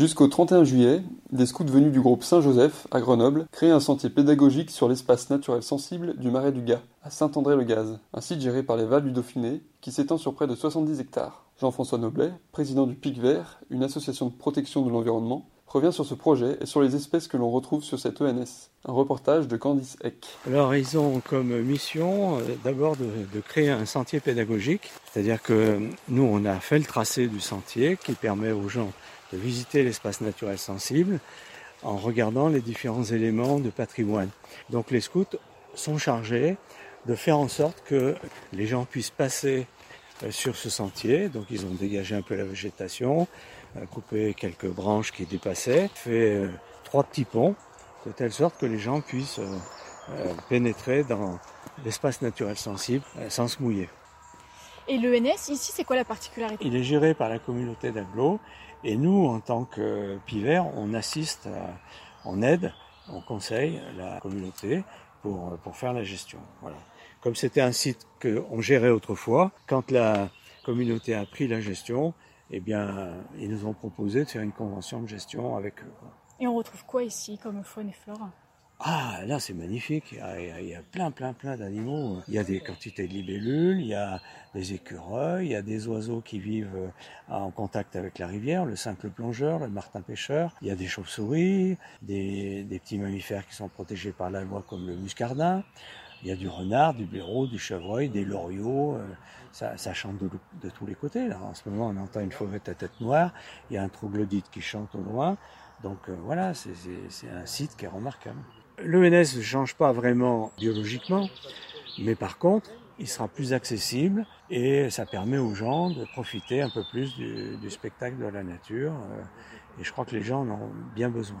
Jusqu'au 31 juillet, des scouts venus du groupe Saint-Joseph, à Grenoble, créent un sentier pédagogique sur l'espace naturel sensible du Marais du Gard, à Saint-André-le-Gaz, un site géré par les Vals du Dauphiné, qui s'étend sur près de 70 hectares. Jean-François Noblet, président du Pic Vert, une association de protection de l'environnement, revient sur ce projet et sur les espèces que l'on retrouve sur cette ENS. Un reportage de Candice Eck. Alors ils ont comme mission euh, d'abord de, créer un sentier pédagogique, c'est-à-dire que nous on a fait le tracé du sentier qui permet aux gens de visiter l'espace naturel sensible en regardant les différents éléments de patrimoine. Donc les scouts sont chargés de faire en sorte que les gens puissent passer euh, sur ce sentier. Donc ils ont dégagé un peu la végétation, euh, coupé quelques branches qui dépassaient, fait euh, trois petits ponts de telle sorte que les gens puissent pénétrer dans l'espace naturel sensible sans se mouiller. Et l'ENS, ici, c'est quoi la particularité? Il est géré par la communauté d'Aglo et nous, en tant que pivert, on assiste, on aide, on conseille la communauté pour, pour faire la gestion. Voilà. Comme c'était un site qu'on gérait autrefois, quand la communauté a pris la gestion, eh bien, ils nous ont proposé de faire une convention de gestion avec eux. Et on retrouve quoi ici comme faune et flore? Ah, là, c'est magnifique. Il y, a, plein, plein, plein d'animaux. Il y a des quantités de libellules, il y a des écureuils, il y a des oiseaux qui vivent euh, en contact avec la rivière, le simple plongeur, le martin pêcheur. Il y a des chauves-souris, des, petits mammifères qui sont protégés par la loi comme le muscardin. Il y a du renard, du blaireau, du chevreuil, des loriots. Euh, ça, ça chante de, de, tous les côtés. Là. En ce moment, on entend une fauvette à tête noire. Il y a un troglodyte qui chante au loin. Donc euh, voilà, c'est un site qui est remarquable. L'ENS ne change pas vraiment biologiquement, mais par contre, il sera plus accessible et ça permet aux gens de profiter un peu plus du, du spectacle de la nature. Euh, et je crois que les gens en ont bien besoin.